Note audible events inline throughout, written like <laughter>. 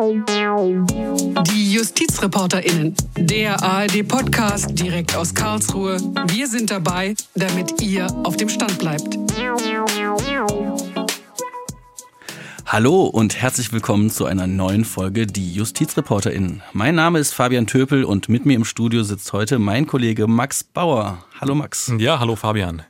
Die JustizreporterInnen, der ARD-Podcast direkt aus Karlsruhe. Wir sind dabei, damit ihr auf dem Stand bleibt. Hallo und herzlich willkommen zu einer neuen Folge Die JustizreporterInnen. Mein Name ist Fabian Töpel und mit mir im Studio sitzt heute mein Kollege Max Bauer. Hallo Max. Ja, hallo Fabian.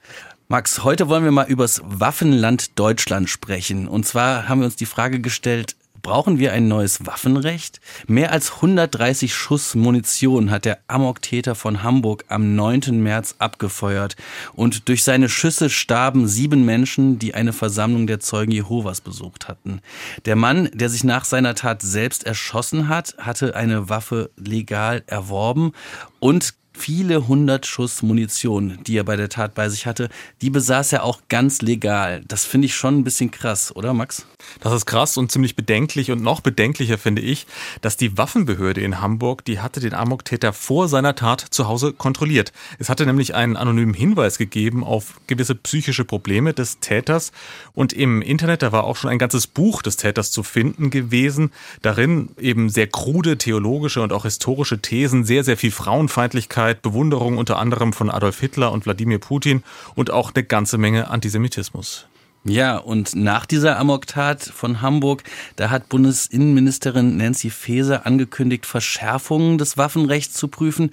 Max, heute wollen wir mal übers Waffenland Deutschland sprechen. Und zwar haben wir uns die Frage gestellt, Brauchen wir ein neues Waffenrecht? Mehr als 130 Schuss Munition hat der Amoktäter von Hamburg am 9. März abgefeuert und durch seine Schüsse starben sieben Menschen, die eine Versammlung der Zeugen Jehovas besucht hatten. Der Mann, der sich nach seiner Tat selbst erschossen hat, hatte eine Waffe legal erworben und viele hundert Schuss Munition, die er bei der Tat bei sich hatte, die besaß er auch ganz legal. Das finde ich schon ein bisschen krass, oder Max? Das ist krass und ziemlich bedenklich und noch bedenklicher finde ich, dass die Waffenbehörde in Hamburg, die hatte den Amok-Täter vor seiner Tat zu Hause kontrolliert. Es hatte nämlich einen anonymen Hinweis gegeben auf gewisse psychische Probleme des Täters und im Internet, da war auch schon ein ganzes Buch des Täters zu finden gewesen. Darin eben sehr krude theologische und auch historische Thesen, sehr, sehr viel Frauenfeindlichkeit, Dankbarkeit, Bewunderung unter anderem von Adolf Hitler und Wladimir Putin und auch eine ganze Menge Antisemitismus. Ja, und nach dieser Amoktat von Hamburg, da hat Bundesinnenministerin Nancy Faeser angekündigt, Verschärfungen des Waffenrechts zu prüfen.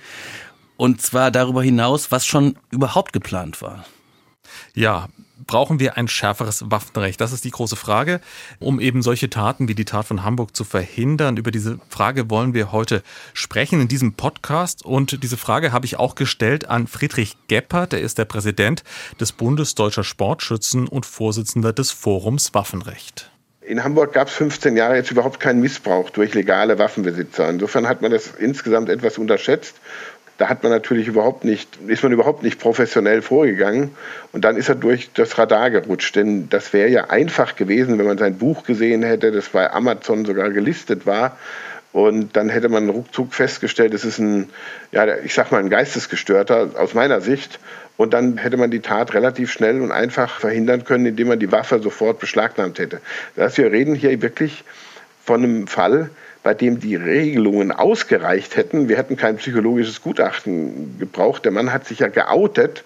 Und zwar darüber hinaus, was schon überhaupt geplant war. Ja, brauchen wir ein schärferes Waffenrecht? Das ist die große Frage, um eben solche Taten wie die Tat von Hamburg zu verhindern. Über diese Frage wollen wir heute sprechen in diesem Podcast. Und diese Frage habe ich auch gestellt an Friedrich Geppert. Er ist der Präsident des Bundes Deutscher Sportschützen und Vorsitzender des Forums Waffenrecht. In Hamburg gab es 15 Jahre jetzt überhaupt keinen Missbrauch durch legale Waffenbesitzer. Insofern hat man das insgesamt etwas unterschätzt da hat man natürlich überhaupt nicht, ist man überhaupt nicht professionell vorgegangen. Und dann ist er durch das Radar gerutscht. Denn das wäre ja einfach gewesen, wenn man sein Buch gesehen hätte, das bei Amazon sogar gelistet war. Und dann hätte man ruckzuck festgestellt, es ist ein, ja, ich sag mal, ein Geistesgestörter aus meiner Sicht. Und dann hätte man die Tat relativ schnell und einfach verhindern können, indem man die Waffe sofort beschlagnahmt hätte. Das wir reden hier wirklich von einem Fall, bei dem die Regelungen ausgereicht hätten. Wir hätten kein psychologisches Gutachten gebraucht. Der Mann hat sich ja geoutet,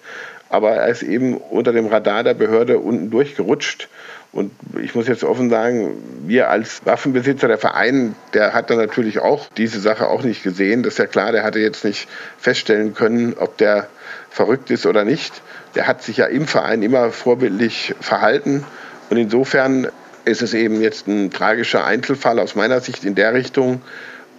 aber er ist eben unter dem Radar der Behörde unten durchgerutscht. Und ich muss jetzt offen sagen, wir als Waffenbesitzer, der Verein, der hat dann natürlich auch diese Sache auch nicht gesehen. Das ist ja klar, der hatte jetzt nicht feststellen können, ob der verrückt ist oder nicht. Der hat sich ja im Verein immer vorbildlich verhalten. Und insofern ist es eben jetzt ein tragischer Einzelfall aus meiner Sicht in der Richtung.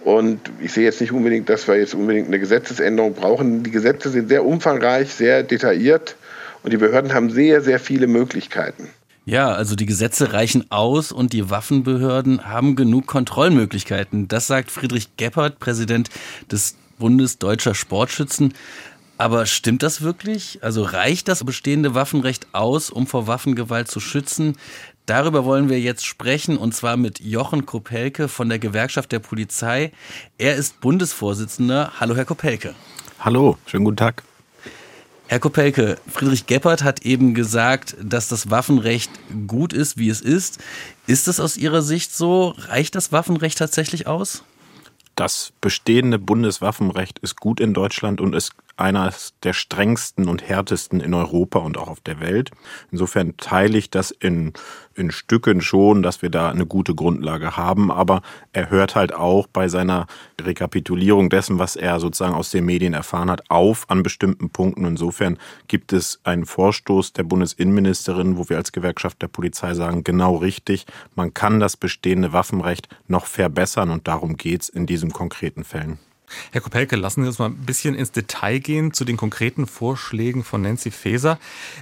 Und ich sehe jetzt nicht unbedingt, dass wir jetzt unbedingt eine Gesetzesänderung brauchen. Die Gesetze sind sehr umfangreich, sehr detailliert und die Behörden haben sehr, sehr viele Möglichkeiten. Ja, also die Gesetze reichen aus und die Waffenbehörden haben genug Kontrollmöglichkeiten. Das sagt Friedrich Geppert, Präsident des Bundes Deutscher Sportschützen. Aber stimmt das wirklich? Also reicht das bestehende Waffenrecht aus, um vor Waffengewalt zu schützen? Darüber wollen wir jetzt sprechen und zwar mit Jochen Kopelke von der Gewerkschaft der Polizei. Er ist Bundesvorsitzender. Hallo, Herr Kopelke. Hallo, schönen guten Tag. Herr Kopelke, Friedrich Geppert hat eben gesagt, dass das Waffenrecht gut ist, wie es ist. Ist es aus Ihrer Sicht so? Reicht das Waffenrecht tatsächlich aus? Das bestehende Bundeswaffenrecht ist gut in Deutschland und ist eines der strengsten und härtesten in Europa und auch auf der Welt. Insofern teile ich das in, in Stücken schon, dass wir da eine gute Grundlage haben. Aber er hört halt auch bei seiner Rekapitulierung dessen, was er sozusagen aus den Medien erfahren hat, auf an bestimmten Punkten. Insofern gibt es einen Vorstoß der Bundesinnenministerin, wo wir als Gewerkschaft der Polizei sagen, genau richtig, man kann das bestehende Waffenrecht noch verbessern und darum geht es in diesen konkreten Fällen. Herr Kopelke, lassen Sie uns mal ein bisschen ins Detail gehen zu den konkreten Vorschlägen von Nancy Faeser.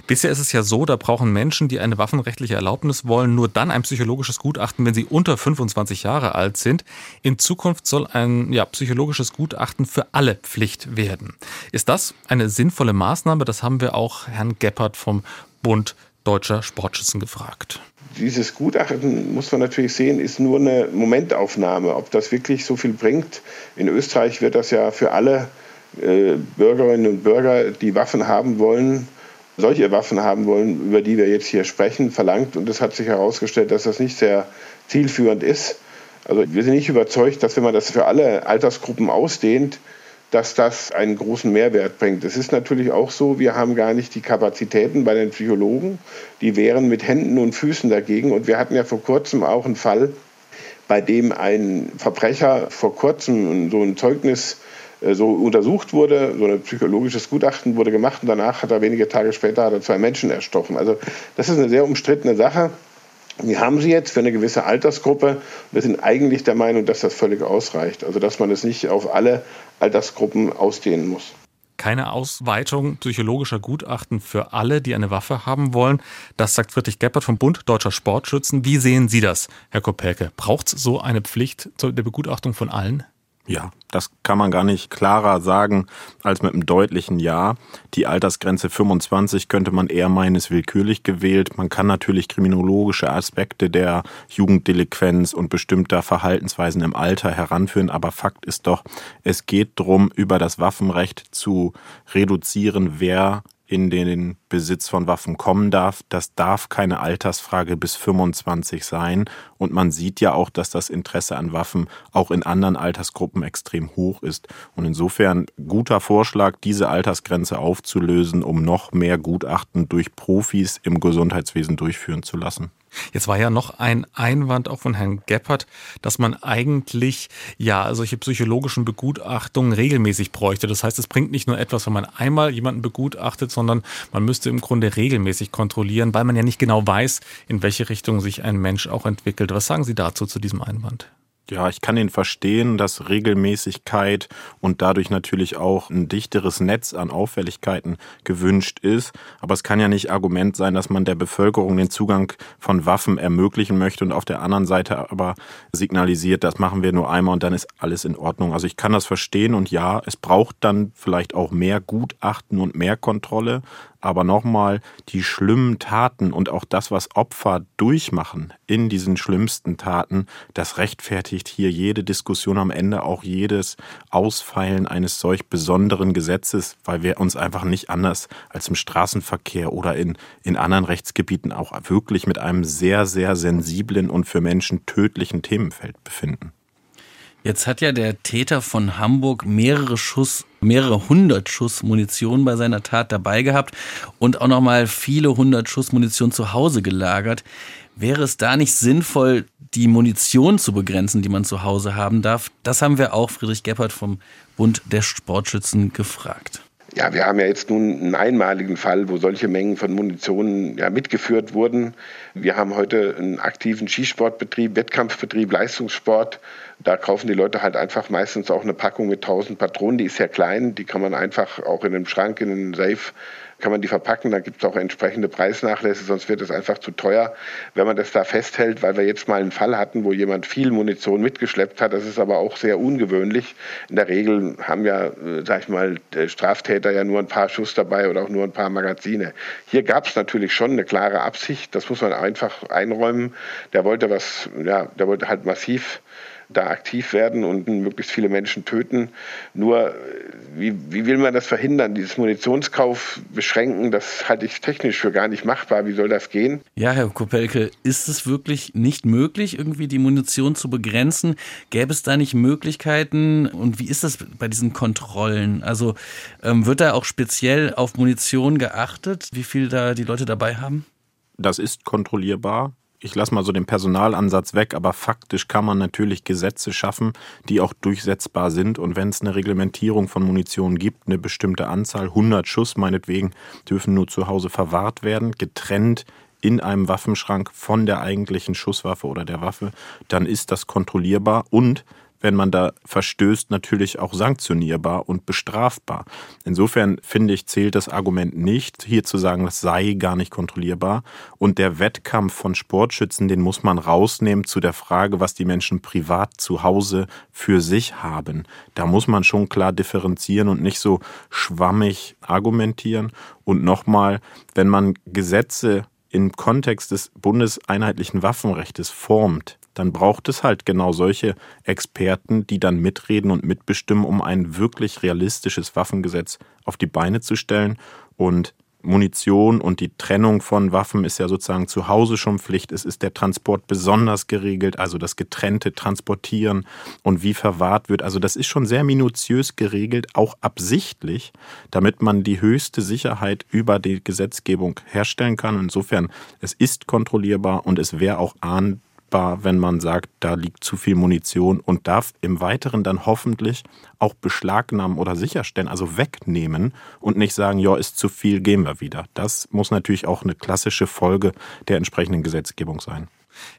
Bisher ist es ja so, da brauchen Menschen, die eine waffenrechtliche Erlaubnis wollen, nur dann ein psychologisches Gutachten, wenn sie unter 25 Jahre alt sind. In Zukunft soll ein ja, psychologisches Gutachten für alle Pflicht werden. Ist das eine sinnvolle Maßnahme? Das haben wir auch Herrn Geppert vom Bund Deutscher Sportschützen gefragt dieses Gutachten, muss man natürlich sehen, ist nur eine Momentaufnahme. Ob das wirklich so viel bringt. In Österreich wird das ja für alle äh, Bürgerinnen und Bürger, die Waffen haben wollen, solche Waffen haben wollen, über die wir jetzt hier sprechen, verlangt. Und es hat sich herausgestellt, dass das nicht sehr zielführend ist. Also wir sind nicht überzeugt, dass wenn man das für alle Altersgruppen ausdehnt, dass das einen großen Mehrwert bringt. Es ist natürlich auch so, wir haben gar nicht die Kapazitäten bei den Psychologen. Die wären mit Händen und Füßen dagegen. Und wir hatten ja vor kurzem auch einen Fall, bei dem ein Verbrecher vor kurzem so ein Zeugnis äh, so untersucht wurde, so ein psychologisches Gutachten wurde gemacht und danach hat er wenige Tage später hat er zwei Menschen erstochen. Also das ist eine sehr umstrittene Sache. Wir haben sie jetzt für eine gewisse Altersgruppe. Wir sind eigentlich der Meinung, dass das völlig ausreicht. Also dass man es nicht auf alle Altersgruppen ausdehnen muss. Keine Ausweitung psychologischer Gutachten für alle, die eine Waffe haben wollen. Das sagt Friedrich Geppert vom Bund Deutscher Sportschützen. Wie sehen Sie das, Herr Kopelke? Braucht es so eine Pflicht zur Begutachtung von allen? Ja, das kann man gar nicht klarer sagen als mit einem deutlichen Ja. Die Altersgrenze 25 könnte man eher meinen, ist willkürlich gewählt. Man kann natürlich kriminologische Aspekte der Jugenddelinquenz und bestimmter Verhaltensweisen im Alter heranführen, aber Fakt ist doch, es geht darum, über das Waffenrecht zu reduzieren, wer in den Besitz von Waffen kommen darf. Das darf keine Altersfrage bis 25 sein. Und man sieht ja auch, dass das Interesse an Waffen auch in anderen Altersgruppen extrem hoch ist. Und insofern guter Vorschlag, diese Altersgrenze aufzulösen, um noch mehr Gutachten durch Profis im Gesundheitswesen durchführen zu lassen. Jetzt war ja noch ein Einwand auch von Herrn Geppert, dass man eigentlich ja solche psychologischen Begutachtungen regelmäßig bräuchte. Das heißt, es bringt nicht nur etwas, wenn man einmal jemanden begutachtet, sondern man müsste im Grunde regelmäßig kontrollieren, weil man ja nicht genau weiß, in welche Richtung sich ein Mensch auch entwickelt. Was sagen Sie dazu zu diesem Einwand? Ja, ich kann ihn verstehen, dass Regelmäßigkeit und dadurch natürlich auch ein dichteres Netz an Auffälligkeiten gewünscht ist. Aber es kann ja nicht Argument sein, dass man der Bevölkerung den Zugang von Waffen ermöglichen möchte und auf der anderen Seite aber signalisiert, das machen wir nur einmal und dann ist alles in Ordnung. Also ich kann das verstehen und ja, es braucht dann vielleicht auch mehr Gutachten und mehr Kontrolle. Aber nochmal, die schlimmen Taten und auch das, was Opfer durchmachen in diesen schlimmsten Taten, das rechtfertigt hier jede Diskussion am Ende, auch jedes Ausfeilen eines solch besonderen Gesetzes, weil wir uns einfach nicht anders als im Straßenverkehr oder in, in anderen Rechtsgebieten auch wirklich mit einem sehr, sehr sensiblen und für Menschen tödlichen Themenfeld befinden. Jetzt hat ja der Täter von Hamburg mehrere Schuss, mehrere hundert Schuss Munition bei seiner Tat dabei gehabt und auch nochmal viele hundert Schuss Munition zu Hause gelagert. Wäre es da nicht sinnvoll, die Munition zu begrenzen, die man zu Hause haben darf? Das haben wir auch Friedrich Geppert vom Bund der Sportschützen gefragt. Ja, wir haben ja jetzt nun einen einmaligen Fall, wo solche Mengen von Munition ja, mitgeführt wurden. Wir haben heute einen aktiven Skisportbetrieb, Wettkampfbetrieb, Leistungssport. Da kaufen die Leute halt einfach meistens auch eine Packung mit 1000 Patronen. Die ist sehr klein, die kann man einfach auch in einem Schrank, in einem Safe kann man die verpacken, da gibt es auch entsprechende Preisnachlässe, sonst wird es einfach zu teuer, wenn man das da festhält, weil wir jetzt mal einen Fall hatten, wo jemand viel Munition mitgeschleppt hat. Das ist aber auch sehr ungewöhnlich. In der Regel haben ja, äh, sag ich mal, Straftäter ja nur ein paar Schuss dabei oder auch nur ein paar Magazine. Hier gab es natürlich schon eine klare Absicht, das muss man einfach einräumen. Der wollte was, ja, der wollte halt massiv da aktiv werden und möglichst viele Menschen töten. Nur, wie, wie will man das verhindern? Dieses Munitionskauf beschränken, das halte ich technisch für gar nicht machbar. Wie soll das gehen? Ja, Herr Kopelke, ist es wirklich nicht möglich, irgendwie die Munition zu begrenzen? Gäbe es da nicht Möglichkeiten? Und wie ist das bei diesen Kontrollen? Also ähm, wird da auch speziell auf Munition geachtet, wie viel da die Leute dabei haben? Das ist kontrollierbar ich lasse mal so den Personalansatz weg, aber faktisch kann man natürlich Gesetze schaffen, die auch durchsetzbar sind. Und wenn es eine Reglementierung von Munition gibt, eine bestimmte Anzahl, 100 Schuss meinetwegen, dürfen nur zu Hause verwahrt werden, getrennt in einem Waffenschrank von der eigentlichen Schusswaffe oder der Waffe, dann ist das kontrollierbar und wenn man da verstößt, natürlich auch sanktionierbar und bestrafbar. Insofern finde ich, zählt das Argument nicht, hier zu sagen, das sei gar nicht kontrollierbar. Und der Wettkampf von Sportschützen, den muss man rausnehmen zu der Frage, was die Menschen privat zu Hause für sich haben. Da muss man schon klar differenzieren und nicht so schwammig argumentieren. Und nochmal, wenn man Gesetze im Kontext des bundeseinheitlichen Waffenrechts formt, dann braucht es halt genau solche Experten, die dann mitreden und mitbestimmen, um ein wirklich realistisches Waffengesetz auf die Beine zu stellen. Und Munition und die Trennung von Waffen ist ja sozusagen zu Hause schon Pflicht. Es ist der Transport besonders geregelt, also das getrennte Transportieren und wie verwahrt wird. Also das ist schon sehr minutiös geregelt, auch absichtlich, damit man die höchste Sicherheit über die Gesetzgebung herstellen kann. Insofern, es ist kontrollierbar und es wäre auch ahndbar strafbar, wenn man sagt, da liegt zu viel Munition und darf im Weiteren dann hoffentlich auch beschlagnahmen oder sicherstellen, also wegnehmen und nicht sagen, ja, ist zu viel, gehen wir wieder. Das muss natürlich auch eine klassische Folge der entsprechenden Gesetzgebung sein.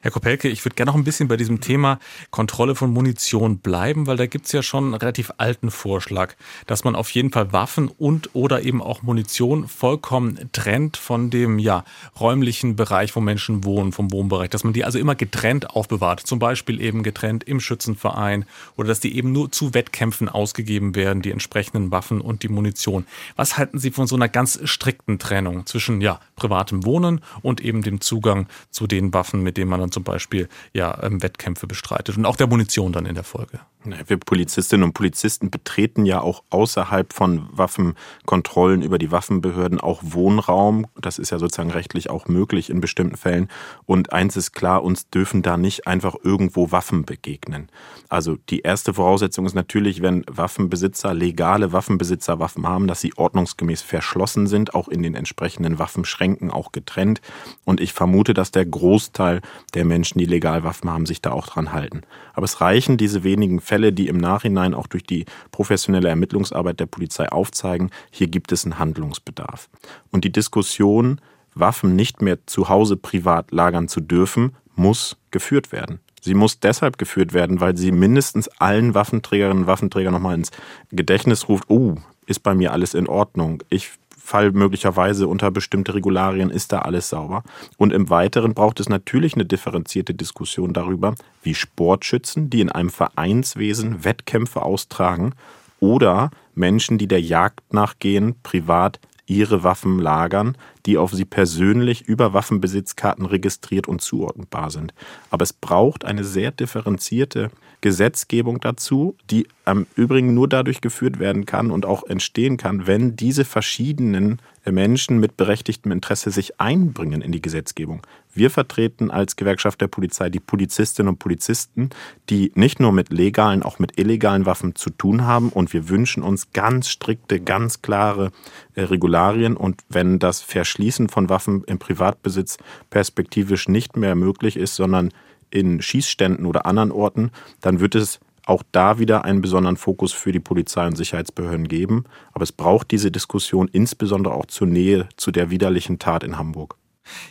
Herr Kopelke, ich würde gerne noch ein bisschen bei diesem Thema Kontrolle von Munition bleiben, weil da gibt es ja schon einen relativ alten Vorschlag, dass man auf jeden Fall Waffen und oder eben auch Munition vollkommen trennt von dem ja, räumlichen Bereich, wo Menschen wohnen, vom Wohnbereich, dass man die also immer getrennt aufbewahrt, zum Beispiel eben getrennt im Schützenverein oder dass die eben nur zu Wettkämpfen ausgegeben werden, die entsprechenden Waffen und die Munition. Was halten Sie von so einer ganz strikten Trennung zwischen ja, privatem Wohnen und eben dem Zugang zu den Waffen, mit denen man dann zum Beispiel ja ähm, Wettkämpfe bestreitet und auch der Munition dann in der Folge. Wir Polizistinnen und Polizisten betreten ja auch außerhalb von Waffenkontrollen über die Waffenbehörden auch Wohnraum. Das ist ja sozusagen rechtlich auch möglich in bestimmten Fällen. Und eins ist klar, uns dürfen da nicht einfach irgendwo Waffen begegnen. Also die erste Voraussetzung ist natürlich, wenn Waffenbesitzer, legale Waffenbesitzer Waffen haben, dass sie ordnungsgemäß verschlossen sind, auch in den entsprechenden Waffenschränken auch getrennt. Und ich vermute, dass der Großteil der Menschen, die legal Waffen haben, sich da auch dran halten. Aber es reichen diese wenigen Fälle, die im Nachhinein auch durch die professionelle Ermittlungsarbeit der Polizei aufzeigen, hier gibt es einen Handlungsbedarf. Und die Diskussion, Waffen nicht mehr zu Hause privat lagern zu dürfen, muss geführt werden. Sie muss deshalb geführt werden, weil sie mindestens allen Waffenträgerinnen und Waffenträgern nochmal ins Gedächtnis ruft, oh, ist bei mir alles in Ordnung. Ich Fall möglicherweise unter bestimmte Regularien ist da alles sauber. Und im Weiteren braucht es natürlich eine differenzierte Diskussion darüber, wie Sportschützen, die in einem Vereinswesen Wettkämpfe austragen, oder Menschen, die der Jagd nachgehen, privat ihre Waffen lagern, die auf sie persönlich über Waffenbesitzkarten registriert und zuordnenbar sind. Aber es braucht eine sehr differenzierte Gesetzgebung dazu, die im Übrigen nur dadurch geführt werden kann und auch entstehen kann, wenn diese verschiedenen Menschen mit berechtigtem Interesse sich einbringen in die Gesetzgebung. Wir vertreten als Gewerkschaft der Polizei die Polizistinnen und Polizisten, die nicht nur mit legalen, auch mit illegalen Waffen zu tun haben. Und wir wünschen uns ganz strikte, ganz klare äh, Regularien. Und wenn das Verschließen von Waffen im Privatbesitz perspektivisch nicht mehr möglich ist, sondern in Schießständen oder anderen Orten, dann wird es auch da wieder einen besonderen Fokus für die Polizei und Sicherheitsbehörden geben. Aber es braucht diese Diskussion insbesondere auch zur Nähe zu der widerlichen Tat in Hamburg.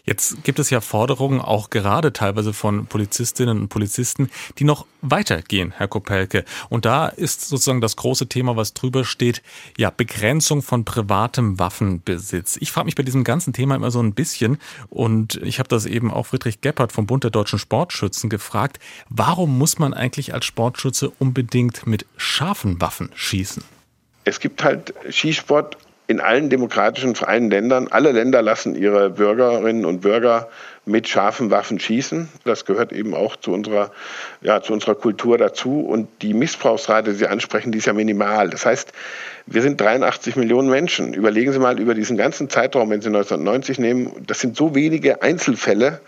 Jetzt gibt es ja Forderungen auch gerade teilweise von Polizistinnen und Polizisten, die noch weitergehen, Herr Kopelke. Und da ist sozusagen das große Thema, was drüber steht, ja, Begrenzung von privatem Waffenbesitz. Ich frage mich bei diesem ganzen Thema immer so ein bisschen und ich habe das eben auch Friedrich Geppert vom Bund der deutschen Sportschützen gefragt, warum muss man eigentlich als Sportschütze unbedingt mit scharfen Waffen schießen? Es gibt halt Skisport in allen demokratischen freien Ländern, alle Länder lassen ihre Bürgerinnen und Bürger mit scharfen Waffen schießen. Das gehört eben auch zu unserer, ja, zu unserer Kultur dazu. Und die Missbrauchsrate, die Sie ansprechen, die ist ja minimal. Das heißt, wir sind 83 Millionen Menschen. Überlegen Sie mal über diesen ganzen Zeitraum, wenn Sie 1990 nehmen, das sind so wenige Einzelfälle.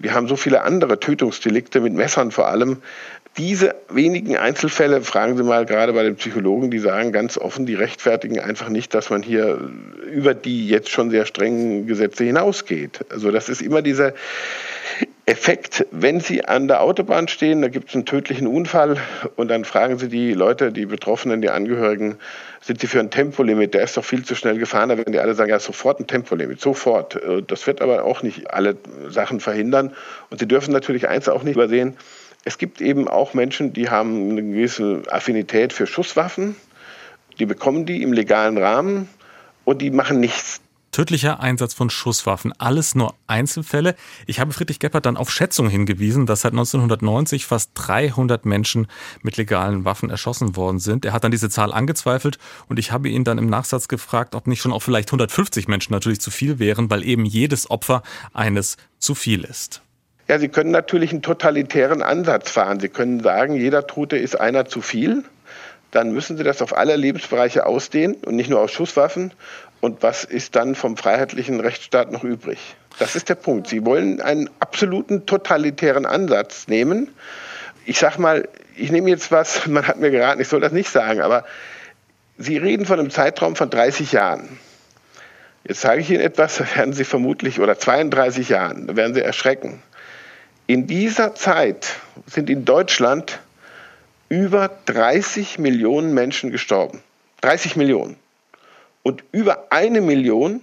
Wir haben so viele andere Tötungsdelikte mit Messern vor allem diese wenigen Einzelfälle, fragen Sie mal gerade bei den Psychologen, die sagen ganz offen, die rechtfertigen einfach nicht, dass man hier über die jetzt schon sehr strengen Gesetze hinausgeht. Also das ist immer dieser Effekt, wenn Sie an der Autobahn stehen, da gibt es einen tödlichen Unfall und dann fragen Sie die Leute, die Betroffenen, die Angehörigen, sind Sie für ein Tempolimit? Der ist doch viel zu schnell gefahren. Da werden die alle sagen, ja, sofort ein Tempolimit, sofort. Das wird aber auch nicht alle Sachen verhindern. Und Sie dürfen natürlich eins auch nicht übersehen, es gibt eben auch Menschen, die haben eine gewisse Affinität für Schusswaffen. Die bekommen die im legalen Rahmen und die machen nichts. Tödlicher Einsatz von Schusswaffen, alles nur Einzelfälle. Ich habe Friedrich Geppert dann auf Schätzungen hingewiesen, dass seit 1990 fast 300 Menschen mit legalen Waffen erschossen worden sind. Er hat dann diese Zahl angezweifelt und ich habe ihn dann im Nachsatz gefragt, ob nicht schon auch vielleicht 150 Menschen natürlich zu viel wären, weil eben jedes Opfer eines zu viel ist. Ja, Sie können natürlich einen totalitären Ansatz fahren. Sie können sagen, jeder Tote ist einer zu viel. dann müssen Sie das auf alle Lebensbereiche ausdehnen und nicht nur auf Schusswaffen. Und was ist dann vom freiheitlichen Rechtsstaat noch übrig? Das ist der Punkt. Sie wollen einen absoluten totalitären Ansatz nehmen. Ich sage mal, ich nehme jetzt was, <laughs> man hat mir geraten, ich soll das nicht sagen, aber Sie reden von einem Zeitraum von 30 Jahren. Jetzt sage ich Ihnen etwas, werden Sie vermutlich, oder 32 Jahren, da werden Sie erschrecken. In dieser Zeit sind in Deutschland über 30 Millionen Menschen gestorben. 30 Millionen. Und über eine Million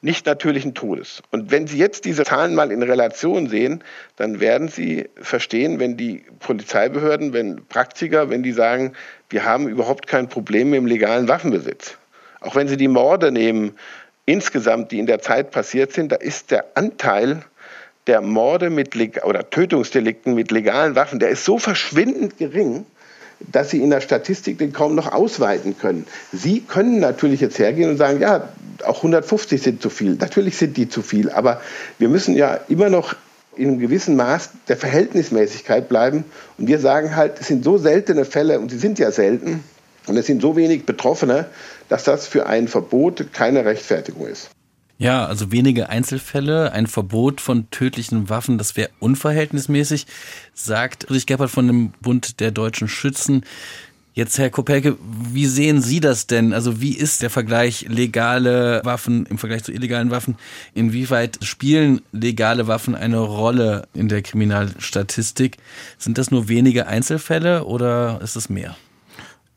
nicht natürlichen Todes. Und wenn Sie jetzt diese Zahlen mal in Relation sehen, dann werden Sie verstehen, wenn die Polizeibehörden, wenn Praktiker, wenn die sagen, wir haben überhaupt kein Problem mit dem legalen Waffenbesitz. Auch wenn Sie die Morde nehmen, insgesamt, die in der Zeit passiert sind, da ist der Anteil der Morde mit oder Tötungsdelikten mit legalen Waffen, der ist so verschwindend gering, dass Sie in der Statistik den kaum noch ausweiten können. Sie können natürlich jetzt hergehen und sagen, ja, auch 150 sind zu viel. Natürlich sind die zu viel, aber wir müssen ja immer noch in einem gewissen Maß der Verhältnismäßigkeit bleiben. Und wir sagen halt, es sind so seltene Fälle, und sie sind ja selten, und es sind so wenig Betroffene, dass das für ein Verbot keine Rechtfertigung ist. Ja, also wenige Einzelfälle, ein Verbot von tödlichen Waffen, das wäre unverhältnismäßig, sagt Friedrich Gebhardt von dem Bund der deutschen Schützen. Jetzt, Herr Kopelke, wie sehen Sie das denn? Also wie ist der Vergleich legale Waffen im Vergleich zu illegalen Waffen? Inwieweit spielen legale Waffen eine Rolle in der Kriminalstatistik? Sind das nur wenige Einzelfälle oder ist es mehr?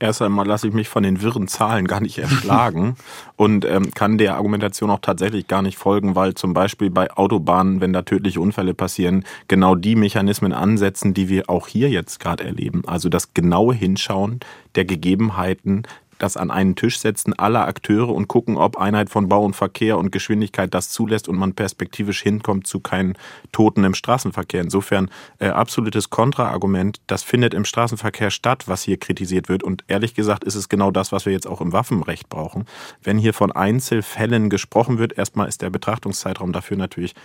Erst einmal lasse ich mich von den wirren Zahlen gar nicht erschlagen <laughs> und ähm, kann der Argumentation auch tatsächlich gar nicht folgen, weil zum Beispiel bei Autobahnen, wenn da tödliche Unfälle passieren, genau die Mechanismen ansetzen, die wir auch hier jetzt gerade erleben. Also das genaue Hinschauen der Gegebenheiten das an einen Tisch setzen aller Akteure und gucken, ob Einheit von Bau und Verkehr und Geschwindigkeit das zulässt und man perspektivisch hinkommt zu keinen Toten im Straßenverkehr. Insofern äh, absolutes Kontraargument. Das findet im Straßenverkehr statt, was hier kritisiert wird. Und ehrlich gesagt ist es genau das, was wir jetzt auch im Waffenrecht brauchen. Wenn hier von Einzelfällen gesprochen wird, erstmal ist der Betrachtungszeitraum dafür natürlich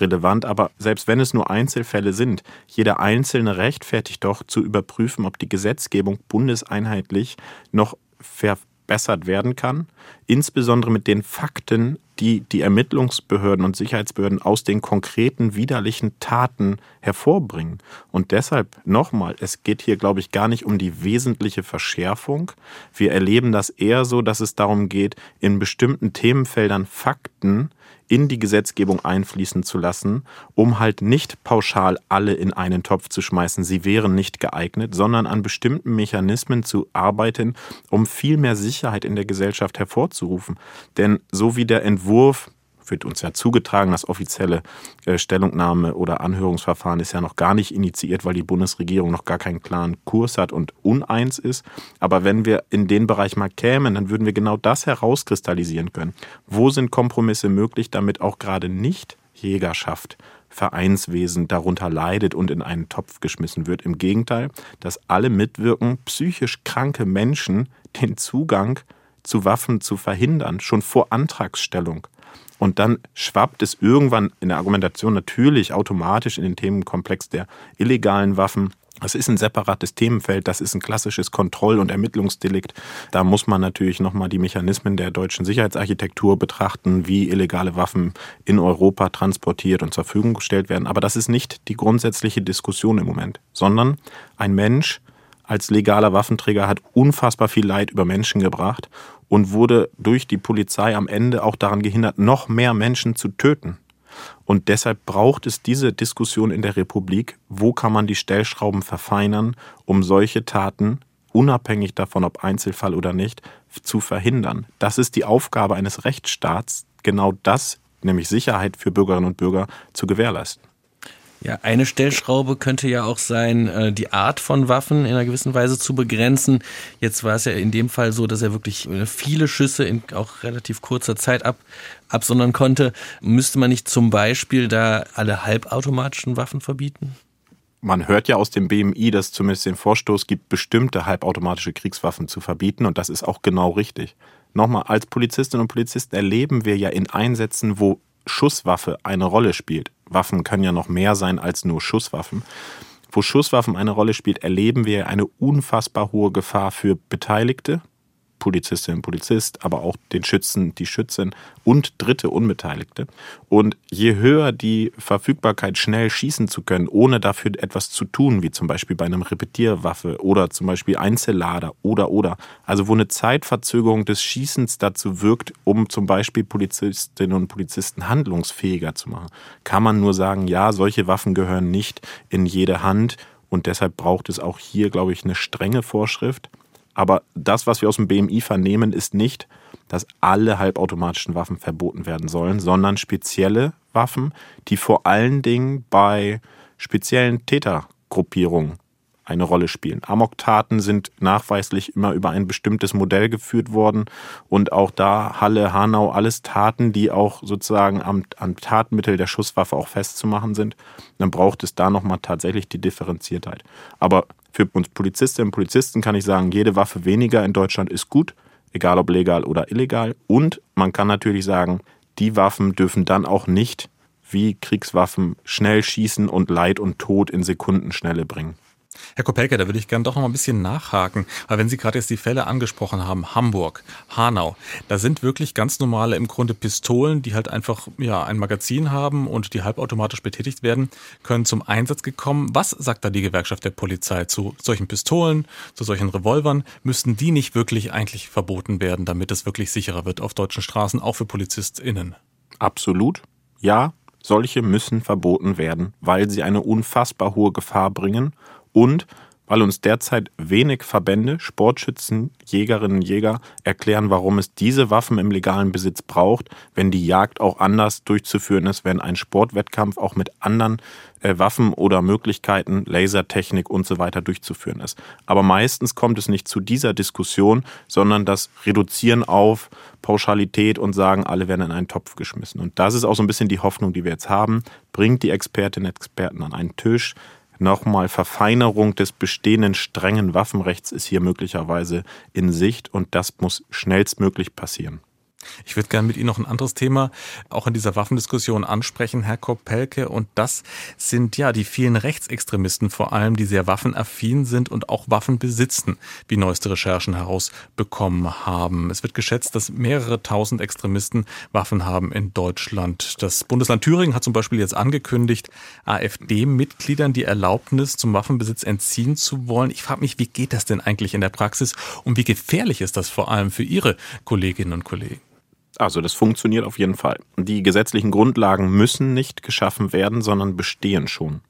relevant. Aber selbst wenn es nur Einzelfälle sind, jeder Einzelne rechtfertigt doch zu überprüfen, ob die Gesetzgebung bundeseinheitlich noch verbessert werden kann, insbesondere mit den Fakten, die die Ermittlungsbehörden und Sicherheitsbehörden aus den konkreten widerlichen Taten hervorbringen. Und deshalb nochmal, es geht hier, glaube ich, gar nicht um die wesentliche Verschärfung. Wir erleben das eher so, dass es darum geht, in bestimmten Themenfeldern Fakten in die Gesetzgebung einfließen zu lassen, um halt nicht pauschal alle in einen Topf zu schmeißen, sie wären nicht geeignet, sondern an bestimmten Mechanismen zu arbeiten, um viel mehr Sicherheit in der Gesellschaft hervorzurufen. Denn so wie der Entwurf wird uns ja zugetragen, das offizielle äh, Stellungnahme oder Anhörungsverfahren ist ja noch gar nicht initiiert, weil die Bundesregierung noch gar keinen klaren Kurs hat und uneins ist. Aber wenn wir in den Bereich mal kämen, dann würden wir genau das herauskristallisieren können. Wo sind Kompromisse möglich, damit auch gerade nicht Jägerschaft, Vereinswesen darunter leidet und in einen Topf geschmissen wird. Im Gegenteil, dass alle mitwirken, psychisch kranke Menschen den Zugang zu Waffen zu verhindern, schon vor Antragsstellung. Und dann schwappt es irgendwann in der Argumentation natürlich automatisch in den Themenkomplex der illegalen Waffen. Das ist ein separates Themenfeld, das ist ein klassisches Kontroll- und Ermittlungsdelikt. Da muss man natürlich nochmal die Mechanismen der deutschen Sicherheitsarchitektur betrachten, wie illegale Waffen in Europa transportiert und zur Verfügung gestellt werden. Aber das ist nicht die grundsätzliche Diskussion im Moment, sondern ein Mensch als legaler Waffenträger hat unfassbar viel Leid über Menschen gebracht und wurde durch die Polizei am Ende auch daran gehindert, noch mehr Menschen zu töten. Und deshalb braucht es diese Diskussion in der Republik, wo kann man die Stellschrauben verfeinern, um solche Taten, unabhängig davon, ob Einzelfall oder nicht, zu verhindern. Das ist die Aufgabe eines Rechtsstaats, genau das, nämlich Sicherheit für Bürgerinnen und Bürger, zu gewährleisten. Ja, eine Stellschraube könnte ja auch sein, äh, die Art von Waffen in einer gewissen Weise zu begrenzen. Jetzt war es ja in dem Fall so, dass er wirklich äh, viele Schüsse in auch relativ kurzer Zeit ab, absondern konnte. Müsste man nicht zum Beispiel da alle halbautomatischen Waffen verbieten? Man hört ja aus dem BMI, dass zumindest den Vorstoß gibt, bestimmte halbautomatische Kriegswaffen zu verbieten und das ist auch genau richtig. Nochmal, als Polizistinnen und Polizisten erleben wir ja in Einsätzen, wo Schusswaffe eine Rolle spielt. Waffen können ja noch mehr sein als nur Schusswaffen. Wo Schusswaffen eine Rolle spielt, erleben wir eine unfassbar hohe Gefahr für Beteiligte, Polizistin, Polizist, aber auch den Schützen, die Schützin und dritte Unbeteiligte. Und je höher die Verfügbarkeit, schnell schießen zu können, ohne dafür etwas zu tun, wie zum Beispiel bei einem Repetierwaffe oder zum Beispiel Einzellader oder oder, also wo eine Zeitverzögerung des Schießens dazu wirkt, um zum Beispiel Polizistinnen und Polizisten handlungsfähiger zu machen, kann man nur sagen, ja, solche Waffen gehören nicht in jede Hand und deshalb braucht es auch hier, glaube ich, eine strenge Vorschrift. Aber das, was wir aus dem BMI vernehmen, ist nicht, dass alle halbautomatischen Waffen verboten werden sollen, sondern spezielle Waffen, die vor allen Dingen bei speziellen Tätergruppierungen eine Rolle spielen. Amoktaten sind nachweislich immer über ein bestimmtes Modell geführt worden und auch da Halle, Hanau, alles Taten, die auch sozusagen am, am Tatmittel der Schusswaffe auch festzumachen sind. Dann braucht es da nochmal tatsächlich die Differenziertheit. Aber für uns Polizistinnen und Polizisten kann ich sagen, jede Waffe weniger in Deutschland ist gut, egal ob legal oder illegal. Und man kann natürlich sagen, die Waffen dürfen dann auch nicht wie Kriegswaffen schnell schießen und Leid und Tod in Sekundenschnelle bringen. Herr Kopelke, da würde ich gerne doch noch mal ein bisschen nachhaken, weil wenn Sie gerade jetzt die Fälle angesprochen haben, Hamburg, Hanau, da sind wirklich ganz normale im Grunde Pistolen, die halt einfach ja ein Magazin haben und die halbautomatisch betätigt werden, können zum Einsatz gekommen. Was sagt da die Gewerkschaft der Polizei zu solchen Pistolen, zu solchen Revolvern? Müssten die nicht wirklich eigentlich verboten werden, damit es wirklich sicherer wird auf deutschen Straßen, auch für PolizistInnen? Absolut. Ja, solche müssen verboten werden, weil sie eine unfassbar hohe Gefahr bringen und weil uns derzeit wenig Verbände, Sportschützen, Jägerinnen und Jäger erklären, warum es diese Waffen im legalen Besitz braucht, wenn die Jagd auch anders durchzuführen ist, wenn ein Sportwettkampf auch mit anderen äh, Waffen oder Möglichkeiten, Lasertechnik und so weiter durchzuführen ist. Aber meistens kommt es nicht zu dieser Diskussion, sondern das Reduzieren auf Pauschalität und sagen, alle werden in einen Topf geschmissen. Und das ist auch so ein bisschen die Hoffnung, die wir jetzt haben. Bringt die Expertinnen und Experten an einen Tisch, nochmal Verfeinerung des bestehenden strengen Waffenrechts ist hier möglicherweise in Sicht und das muss schnellstmöglich passieren. Ich würde gerne mit Ihnen noch ein anderes Thema auch in dieser Waffendiskussion ansprechen, Herr Kopelke. Und das sind ja die vielen Rechtsextremisten vor allem, die sehr waffenaffin sind und auch Waffen besitzen, wie neueste Recherchen herausbekommen haben. Es wird geschätzt, dass mehrere tausend Extremisten Waffen haben in Deutschland. Das Bundesland Thüringen hat zum Beispiel jetzt angekündigt, AfD-Mitgliedern die Erlaubnis zum Waffenbesitz entziehen zu wollen. Ich frage mich, wie geht das denn eigentlich in der Praxis und wie gefährlich ist das vor allem für Ihre Kolleginnen und Kollegen? Also das funktioniert auf jeden Fall. Die gesetzlichen Grundlagen müssen nicht geschaffen werden, sondern bestehen schon.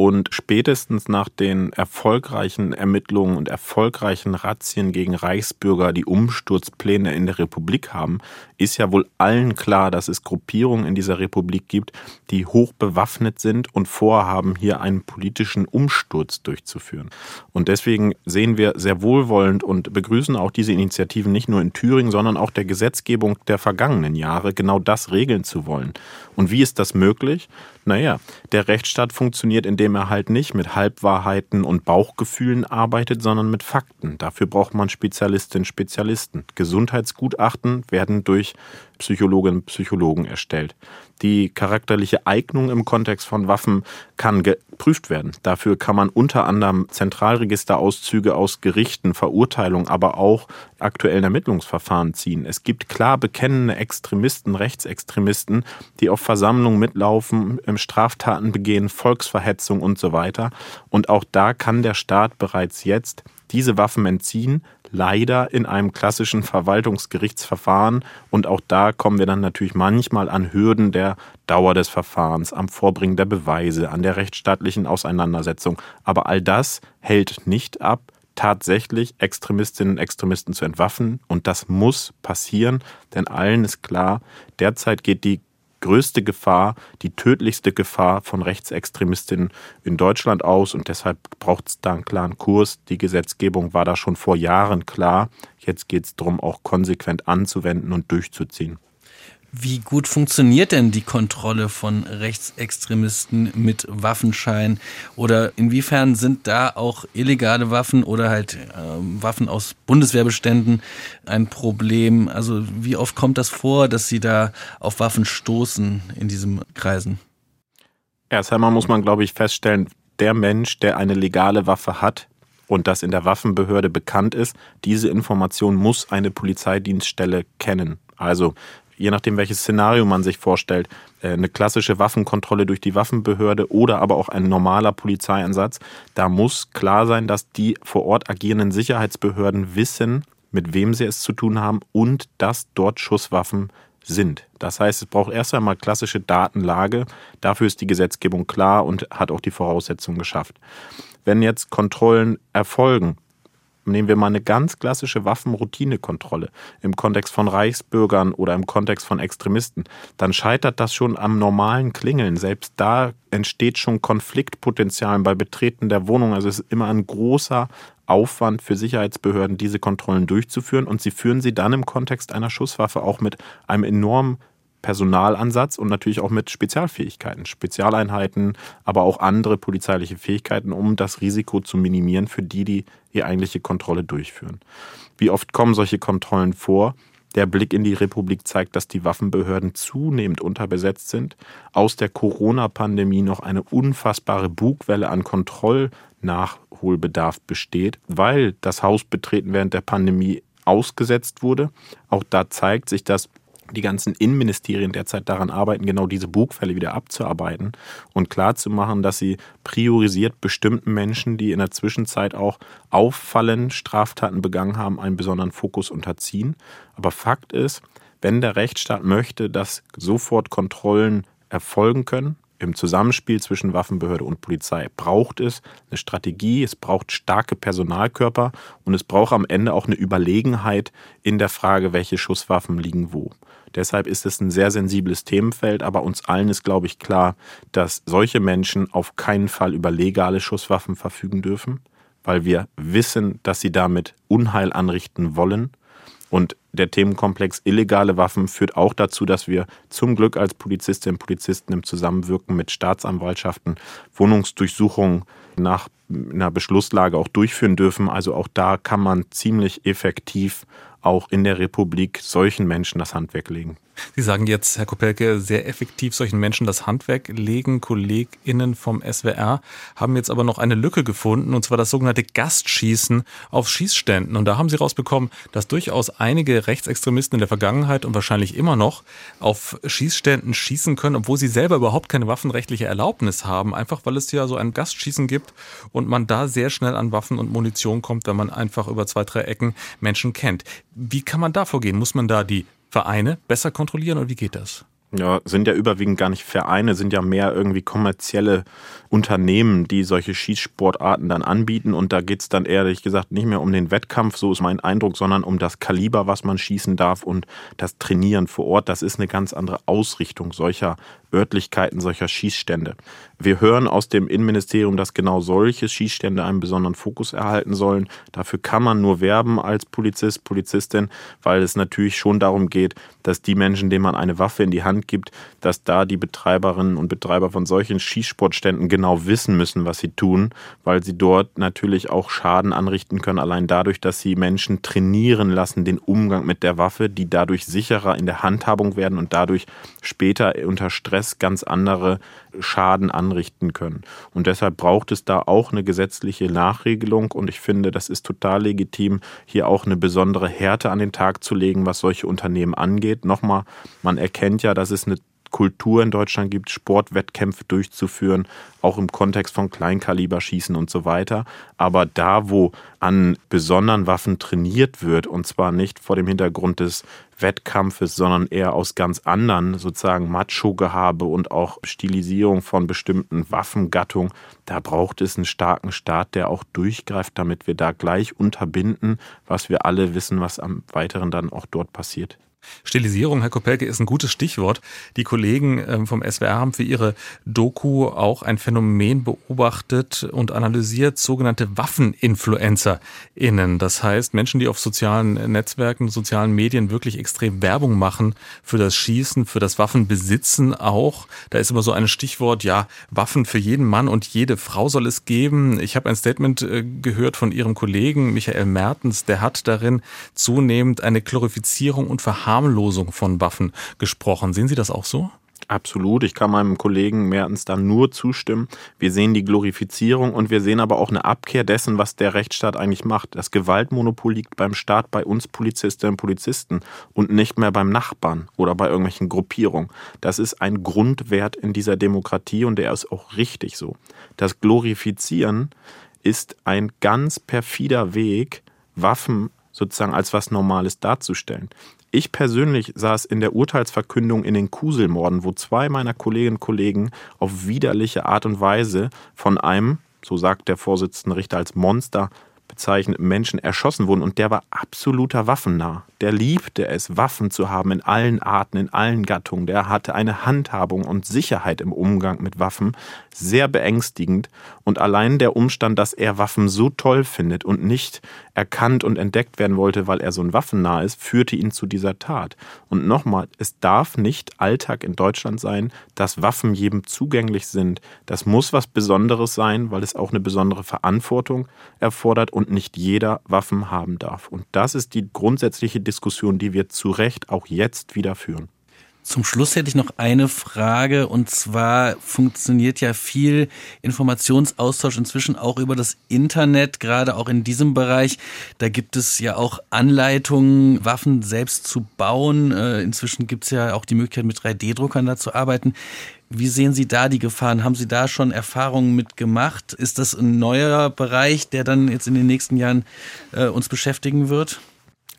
Und spätestens nach den erfolgreichen Ermittlungen und erfolgreichen Razzien gegen Reichsbürger, die Umsturzpläne in der Republik haben, ist ja wohl allen klar, dass es Gruppierungen in dieser Republik gibt, die hoch bewaffnet sind und vorhaben, hier einen politischen Umsturz durchzuführen. Und deswegen sehen wir sehr wohlwollend und begrüßen auch diese Initiativen nicht nur in Thüringen, sondern auch der Gesetzgebung der vergangenen Jahre, genau das regeln zu wollen. Und wie ist das möglich? Naja, der Rechtsstaat funktioniert, indem er halt nicht mit Halbwahrheiten und Bauchgefühlen arbeitet, sondern mit Fakten. Dafür braucht man Spezialistinnen, Spezialisten. Gesundheitsgutachten werden durch Psychologinnen und Psychologen erstellt. Die charakterliche Eignung im Kontext von Waffen kann geprüft werden. Dafür kann man unter anderem Zentralregisterauszüge aus Gerichten, Verurteilungen, aber auch aktuellen Ermittlungsverfahren ziehen. Es gibt klar bekennende Extremisten, Rechtsextremisten, die auf Versammlungen mitlaufen, Straftaten begehen, Volksverhetzung und so weiter. Und auch da kann der Staat bereits jetzt diese Waffen entziehen, leider in einem klassischen Verwaltungsgerichtsverfahren. Und auch da kommen wir dann natürlich manchmal an Hürden der Dauer des Verfahrens, am Vorbringen der Beweise, an der rechtsstaatlichen Auseinandersetzung. Aber all das hält nicht ab, tatsächlich Extremistinnen und Extremisten zu entwaffnen. Und das muss passieren, denn allen ist klar, derzeit geht die größte Gefahr, die tödlichste Gefahr von Rechtsextremistinnen in Deutschland aus. Und deshalb braucht es da einen klaren Kurs. Die Gesetzgebung war da schon vor Jahren klar. Jetzt geht es darum, auch konsequent anzuwenden und durchzuziehen. Wie gut funktioniert denn die Kontrolle von Rechtsextremisten mit Waffenschein? Oder inwiefern sind da auch illegale Waffen oder halt äh, Waffen aus Bundeswehrbeständen ein Problem? Also wie oft kommt das vor, dass Sie da auf Waffen stoßen in diesen Kreisen? Erst einmal muss man, glaube ich, feststellen, der Mensch, der eine legale Waffe hat und das in der Waffenbehörde bekannt ist, diese Information muss eine Polizeidienststelle kennen. Also je nachdem, welches Szenario man sich vorstellt, äh, eine klassische Waffenkontrolle durch die Waffenbehörde oder aber auch ein normaler Polizeieinsatz, da muss klar sein, dass die vor Ort agierenden Sicherheitsbehörden wissen, mit wem sie es zu tun haben und dass dort Schusswaffen sind. Das heißt, es braucht erst einmal klassische Datenlage. Dafür ist die Gesetzgebung klar und hat auch die Voraussetzungen geschafft. Wenn jetzt Kontrollen erfolgen, nehmen wir mal eine ganz klassische Waffenroutinekontrolle im Kontext von Reichsbürgern oder im Kontext von Extremisten, dann scheitert das schon am normalen Klingeln. Selbst da entsteht schon Konfliktpotenzial bei Betreten der Wohnung. Also es ist immer ein großer Aufwand für Sicherheitsbehörden, diese Kontrollen durchzuführen. Und sie führen sie dann im Kontext einer Schusswaffe auch mit einem enormen Personalansatz und natürlich auch mit Spezialfähigkeiten, Spezialeinheiten, aber auch andere polizeiliche Fähigkeiten, um das Risiko zu minimieren für die, die die eigentliche Kontrolle durchführen. Wie oft kommen solche Kontrollen vor? Der Blick in die Republik zeigt, dass die Waffenbehörden zunehmend unterbesetzt sind, aus der Corona-Pandemie noch eine unfassbare Bugwelle an Kontrollnachholbedarf besteht, weil das Haus betreten während der Pandemie ausgesetzt wurde. Auch da zeigt sich, dass die ganzen Innenministerien derzeit daran arbeiten, genau diese Bugfälle wieder abzuarbeiten und klarzumachen, dass sie priorisiert bestimmten Menschen, die in der Zwischenzeit auch auffallen, Straftaten begangen haben, einen besonderen Fokus unterziehen. Aber Fakt ist, wenn der Rechtsstaat möchte, dass sofort Kontrollen erfolgen können, im Zusammenspiel zwischen Waffenbehörde und Polizei braucht es eine Strategie, es braucht starke Personalkörper und es braucht am Ende auch eine Überlegenheit in der Frage, welche Schusswaffen liegen wo. Deshalb ist es ein sehr sensibles Themenfeld, aber uns allen ist, glaube ich, klar, dass solche Menschen auf keinen Fall über legale Schusswaffen verfügen dürfen, weil wir wissen, dass sie damit Unheil anrichten wollen. Und der Themenkomplex illegale Waffen führt auch dazu, dass wir zum Glück als Polizistinnen und Polizisten im Zusammenwirken mit Staatsanwaltschaften Wohnungsdurchsuchungen nach einer Beschlusslage auch durchführen dürfen. Also auch da kann man ziemlich effektiv auch in der Republik solchen Menschen das Handwerk legen. Sie sagen jetzt, Herr Kopelke, sehr effektiv solchen Menschen das Handwerk legen. KollegInnen vom SWR haben jetzt aber noch eine Lücke gefunden, und zwar das sogenannte Gastschießen auf Schießständen. Und da haben sie rausbekommen, dass durchaus einige Rechtsextremisten in der Vergangenheit und wahrscheinlich immer noch auf Schießständen schießen können, obwohl sie selber überhaupt keine waffenrechtliche Erlaubnis haben, einfach weil es ja so ein Gastschießen gibt und man da sehr schnell an Waffen und Munition kommt, wenn man einfach über zwei, drei Ecken Menschen kennt. Wie kann man da vorgehen? Muss man da die Vereine besser kontrollieren oder wie geht das? Ja, sind ja überwiegend gar nicht Vereine, sind ja mehr irgendwie kommerzielle Unternehmen, die solche Schießsportarten dann anbieten. Und da geht's dann ehrlich gesagt nicht mehr um den Wettkampf, so ist mein Eindruck, sondern um das Kaliber, was man schießen darf und das Trainieren vor Ort. Das ist eine ganz andere Ausrichtung solcher Örtlichkeiten, solcher Schießstände. Wir hören aus dem Innenministerium, dass genau solche Schießstände einen besonderen Fokus erhalten sollen. Dafür kann man nur werben als Polizist, Polizistin, weil es natürlich schon darum geht, dass die Menschen, denen man eine Waffe in die Hand gibt, dass da die Betreiberinnen und Betreiber von solchen Schießsportständen genau wissen müssen, was sie tun, weil sie dort natürlich auch Schaden anrichten können, allein dadurch, dass sie Menschen trainieren lassen, den Umgang mit der Waffe, die dadurch sicherer in der Handhabung werden und dadurch später unter Stress ganz andere Schaden anrichten können. Und deshalb braucht es da auch eine gesetzliche Nachregelung und ich finde, das ist total legitim, hier auch eine besondere Härte an den Tag zu legen, was solche Unternehmen angeht. Nochmal, man erkennt ja, dass es eine Kultur in Deutschland gibt, Sportwettkämpfe durchzuführen, auch im Kontext von Kleinkaliberschießen und so weiter. Aber da, wo an besonderen Waffen trainiert wird, und zwar nicht vor dem Hintergrund des Wettkampfes, sondern eher aus ganz anderen sozusagen Macho-Gehabe und auch Stilisierung von bestimmten Waffengattungen, da braucht es einen starken Staat, der auch durchgreift, damit wir da gleich unterbinden, was wir alle wissen, was am weiteren dann auch dort passiert. Stilisierung, Herr Kopelke, ist ein gutes Stichwort. Die Kollegen ähm, vom SWR haben für ihre Doku auch ein Phänomen beobachtet und analysiert, sogenannte WaffeninfluencerInnen. Das heißt, Menschen, die auf sozialen Netzwerken, sozialen Medien wirklich extrem Werbung machen für das Schießen, für das Waffenbesitzen auch. Da ist immer so ein Stichwort, ja, Waffen für jeden Mann und jede Frau soll es geben. Ich habe ein Statement äh, gehört von Ihrem Kollegen Michael Mertens, der hat darin zunehmend eine Glorifizierung und Verharmlosung Verharmlosung von Waffen gesprochen. Sehen Sie das auch so? Absolut. Ich kann meinem Kollegen Mertens da nur zustimmen. Wir sehen die Glorifizierung und wir sehen aber auch eine Abkehr dessen, was der Rechtsstaat eigentlich macht. Das Gewaltmonopol liegt beim Staat, bei uns Polizistinnen und Polizisten und nicht mehr beim Nachbarn oder bei irgendwelchen Gruppierungen. Das ist ein Grundwert in dieser Demokratie und der ist auch richtig so. Das Glorifizieren ist ein ganz perfider Weg, Waffen sozusagen als was Normales darzustellen. Ich persönlich saß in der Urteilsverkündung in den Kuselmorden, wo zwei meiner Kolleginnen und Kollegen auf widerliche Art und Weise von einem, so sagt der Vorsitzende Richter, als Monster bezeichneten Menschen erschossen wurden und der war absoluter Waffennah. Der liebte es, Waffen zu haben in allen Arten, in allen Gattungen. Der hatte eine Handhabung und Sicherheit im Umgang mit Waffen, sehr beängstigend. Und allein der Umstand, dass er Waffen so toll findet und nicht erkannt und entdeckt werden wollte, weil er so ein Waffennah ist, führte ihn zu dieser Tat. Und nochmal, es darf nicht Alltag in Deutschland sein, dass Waffen jedem zugänglich sind. Das muss was Besonderes sein, weil es auch eine besondere Verantwortung erfordert und nicht jeder Waffen haben darf. Und das ist die grundsätzliche Diskussion, die wir zu Recht auch jetzt wieder führen. Zum Schluss hätte ich noch eine Frage und zwar funktioniert ja viel Informationsaustausch inzwischen auch über das Internet, gerade auch in diesem Bereich. Da gibt es ja auch Anleitungen, Waffen selbst zu bauen. Äh, inzwischen gibt es ja auch die Möglichkeit, mit 3D-Druckern da zu arbeiten. Wie sehen Sie da die Gefahren? Haben Sie da schon Erfahrungen mit gemacht? Ist das ein neuer Bereich, der dann jetzt in den nächsten Jahren äh, uns beschäftigen wird?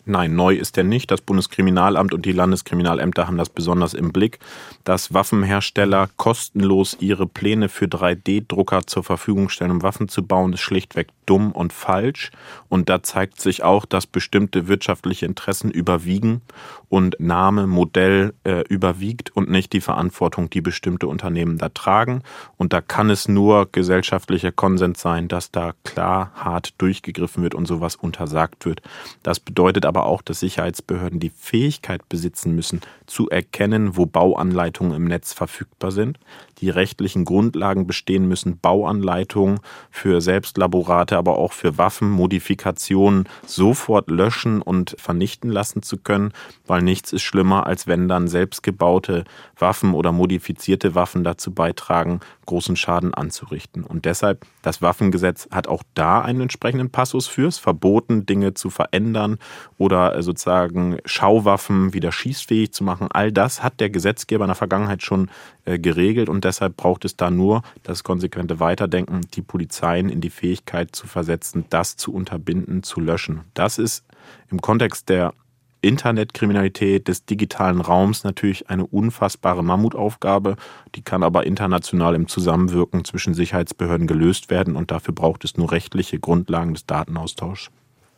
Nein, neu ist er nicht. Das Bundeskriminalamt und die Landeskriminalämter haben das besonders im Blick, dass Waffenhersteller kostenlos ihre Pläne für 3D-Drucker zur Verfügung stellen, um Waffen zu bauen, ist schlichtweg dumm und falsch. Und da zeigt sich auch, dass bestimmte wirtschaftliche Interessen überwiegen und Name, Modell äh, überwiegt und nicht die Verantwortung, die bestimmte Unternehmen da tragen. Und da kann es nur gesellschaftlicher Konsens sein, dass da klar hart durchgegriffen wird und sowas untersagt wird. Das bedeutet aber auch, dass Sicherheitsbehörden die Fähigkeit besitzen müssen, zu erkennen, wo Bauanleitungen im Netz verfügbar sind. Die rechtlichen Grundlagen bestehen müssen, Bauanleitungen für Selbstlaborate, aber auch für Waffenmodifikationen sofort löschen und vernichten lassen zu können, weil nichts ist schlimmer, als wenn dann selbstgebaute Waffen oder modifizierte Waffen dazu beitragen, großen Schaden anzurichten. Und deshalb, das Waffengesetz hat auch da einen entsprechenden Passus fürs verboten, Dinge zu verändern oder sozusagen Schauwaffen wieder schießfähig zu machen. All das hat der Gesetzgeber in der Vergangenheit schon äh, geregelt und deshalb braucht es da nur das konsequente Weiterdenken, die Polizeien in die Fähigkeit zu versetzen, das zu unterbinden, zu löschen. Das ist im Kontext der Internetkriminalität des digitalen Raums natürlich eine unfassbare Mammutaufgabe. Die kann aber international im Zusammenwirken zwischen Sicherheitsbehörden gelöst werden und dafür braucht es nur rechtliche Grundlagen des Datenaustauschs.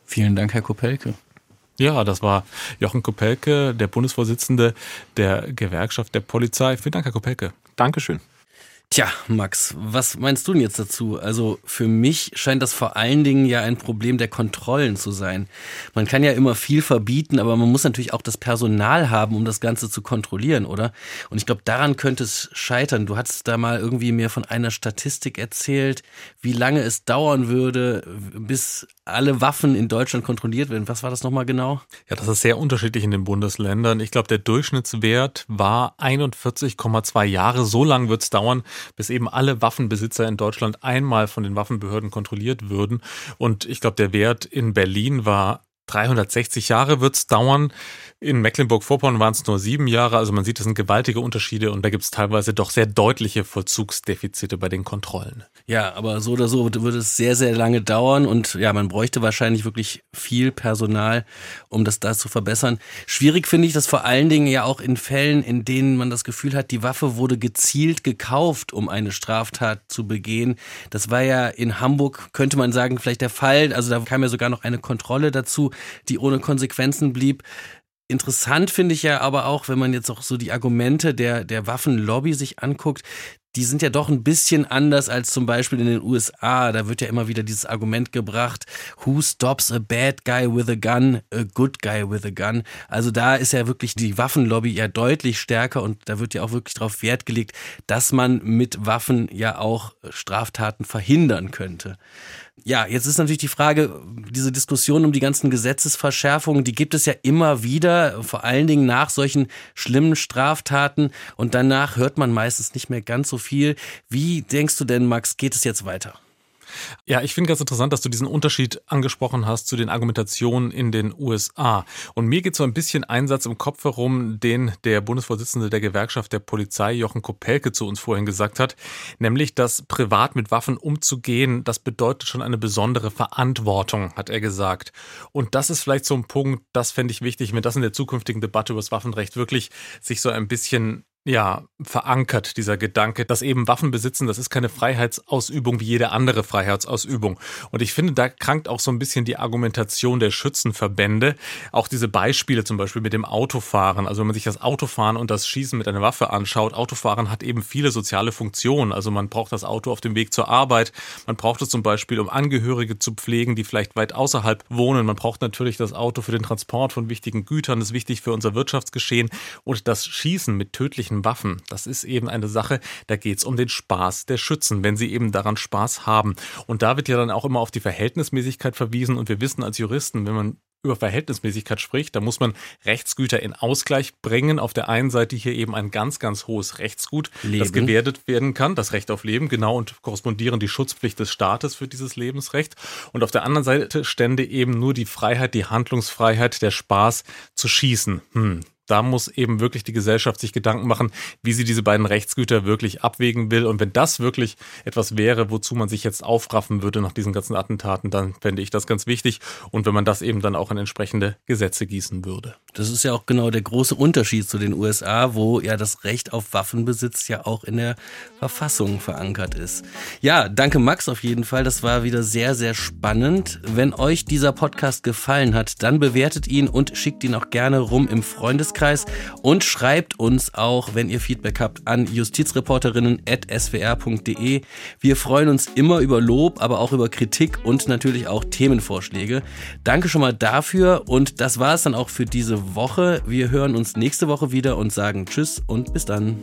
Vielen Dank, Herr Kopelke. Ja, das war Jochen Kopelke, der Bundesvorsitzende der Gewerkschaft der Polizei. Vielen Dank, Herr Kopelke. Dankeschön. Tja, Max, was meinst du denn jetzt dazu? Also für mich scheint das vor allen Dingen ja ein Problem der Kontrollen zu sein. Man kann ja immer viel verbieten, aber man muss natürlich auch das Personal haben, um das Ganze zu kontrollieren, oder? Und ich glaube, daran könnte es scheitern. Du hattest da mal irgendwie mir von einer Statistik erzählt, wie lange es dauern würde, bis alle Waffen in Deutschland kontrolliert werden. Was war das nochmal genau? Ja, das ist sehr unterschiedlich in den Bundesländern. Ich glaube, der Durchschnittswert war 41,2 Jahre. So lang wird es dauern, bis eben alle Waffenbesitzer in Deutschland einmal von den Waffenbehörden kontrolliert würden. Und ich glaube, der Wert in Berlin war 360 Jahre wird es dauern. In Mecklenburg-Vorpommern waren es nur sieben Jahre. Also man sieht, es sind gewaltige Unterschiede und da gibt es teilweise doch sehr deutliche Vollzugsdefizite bei den Kontrollen. Ja, aber so oder so würde es sehr, sehr lange dauern und ja, man bräuchte wahrscheinlich wirklich viel Personal, um das da zu verbessern. Schwierig finde ich das vor allen Dingen ja auch in Fällen, in denen man das Gefühl hat, die Waffe wurde gezielt gekauft, um eine Straftat zu begehen. Das war ja in Hamburg, könnte man sagen, vielleicht der Fall. Also da kam ja sogar noch eine Kontrolle dazu, die ohne Konsequenzen blieb. Interessant finde ich ja aber auch, wenn man jetzt auch so die Argumente der, der Waffenlobby sich anguckt, die sind ja doch ein bisschen anders als zum Beispiel in den USA. Da wird ja immer wieder dieses Argument gebracht, who stops a bad guy with a gun, a good guy with a gun. Also da ist ja wirklich die Waffenlobby ja deutlich stärker und da wird ja auch wirklich darauf Wert gelegt, dass man mit Waffen ja auch Straftaten verhindern könnte. Ja, jetzt ist natürlich die Frage, diese Diskussion um die ganzen Gesetzesverschärfungen, die gibt es ja immer wieder, vor allen Dingen nach solchen schlimmen Straftaten und danach hört man meistens nicht mehr ganz so viel. Wie denkst du denn, Max, geht es jetzt weiter? Ja, ich finde ganz interessant, dass du diesen Unterschied angesprochen hast zu den Argumentationen in den USA. Und mir geht so ein bisschen Einsatz im Kopf herum, den der Bundesvorsitzende der Gewerkschaft der Polizei, Jochen Kopelke, zu uns vorhin gesagt hat, nämlich, dass privat mit Waffen umzugehen, das bedeutet schon eine besondere Verantwortung, hat er gesagt. Und das ist vielleicht so ein Punkt, das fände ich wichtig, wenn das in der zukünftigen Debatte über das Waffenrecht wirklich sich so ein bisschen ja, verankert, dieser Gedanke, dass eben Waffen besitzen, das ist keine Freiheitsausübung wie jede andere Freiheitsausübung. Und ich finde, da krankt auch so ein bisschen die Argumentation der Schützenverbände. Auch diese Beispiele zum Beispiel mit dem Autofahren. Also wenn man sich das Autofahren und das Schießen mit einer Waffe anschaut, Autofahren hat eben viele soziale Funktionen. Also man braucht das Auto auf dem Weg zur Arbeit. Man braucht es zum Beispiel, um Angehörige zu pflegen, die vielleicht weit außerhalb wohnen. Man braucht natürlich das Auto für den Transport von wichtigen Gütern. Das ist wichtig für unser Wirtschaftsgeschehen. Und das Schießen mit tödlichen solchen Waffen. Das ist eben eine Sache, da geht es um den Spaß der Schützen, wenn sie eben daran Spaß haben. Und da wird ja dann auch immer auf die Verhältnismäßigkeit verwiesen. Und wir wissen als Juristen, wenn man über Verhältnismäßigkeit spricht, da muss man Rechtsgüter in Ausgleich bringen. Auf der einen Seite hier eben ein ganz, ganz hohes Rechtsgut, Leben. das gewertet werden kann, das Recht auf Leben, genau, und korrespondieren die Schutzpflicht des Staates für dieses Lebensrecht. Und auf der anderen Seite stände eben nur die Freiheit, die Handlungsfreiheit, der Spaß zu schießen. Hm, da muss eben wirklich die Gesellschaft sich Gedanken machen, wie sie diese beiden Rechtsgüter wirklich abwägen will. Und wenn das wirklich etwas wäre, wozu man sich jetzt aufraffen würde nach diesen ganzen Attentaten, dann fände ich das ganz wichtig. Und wenn man das eben dann auch in entsprechende Gesetze gießen würde. Das ist ja auch genau der große Unterschied zu den USA, wo ja das Recht auf Waffenbesitz ja auch in der Verfassung verankert ist. Ja, danke Max auf jeden Fall. Das war wieder sehr, sehr spannend. Wenn euch dieser Podcast gefallen hat, dann bewertet ihn und schickt ihn auch gerne rum im Freundes Freundeskreis und schreibt uns auch, wenn ihr Feedback habt, an justizreporterinnen.swr.de. Wir freuen uns immer über Lob, aber auch über Kritik und natürlich auch Themenvorschläge. Danke schon mal dafür und das war es dann auch für diese Woche. Wir hören uns nächste Woche wieder und sagen Tschüss und bis dann.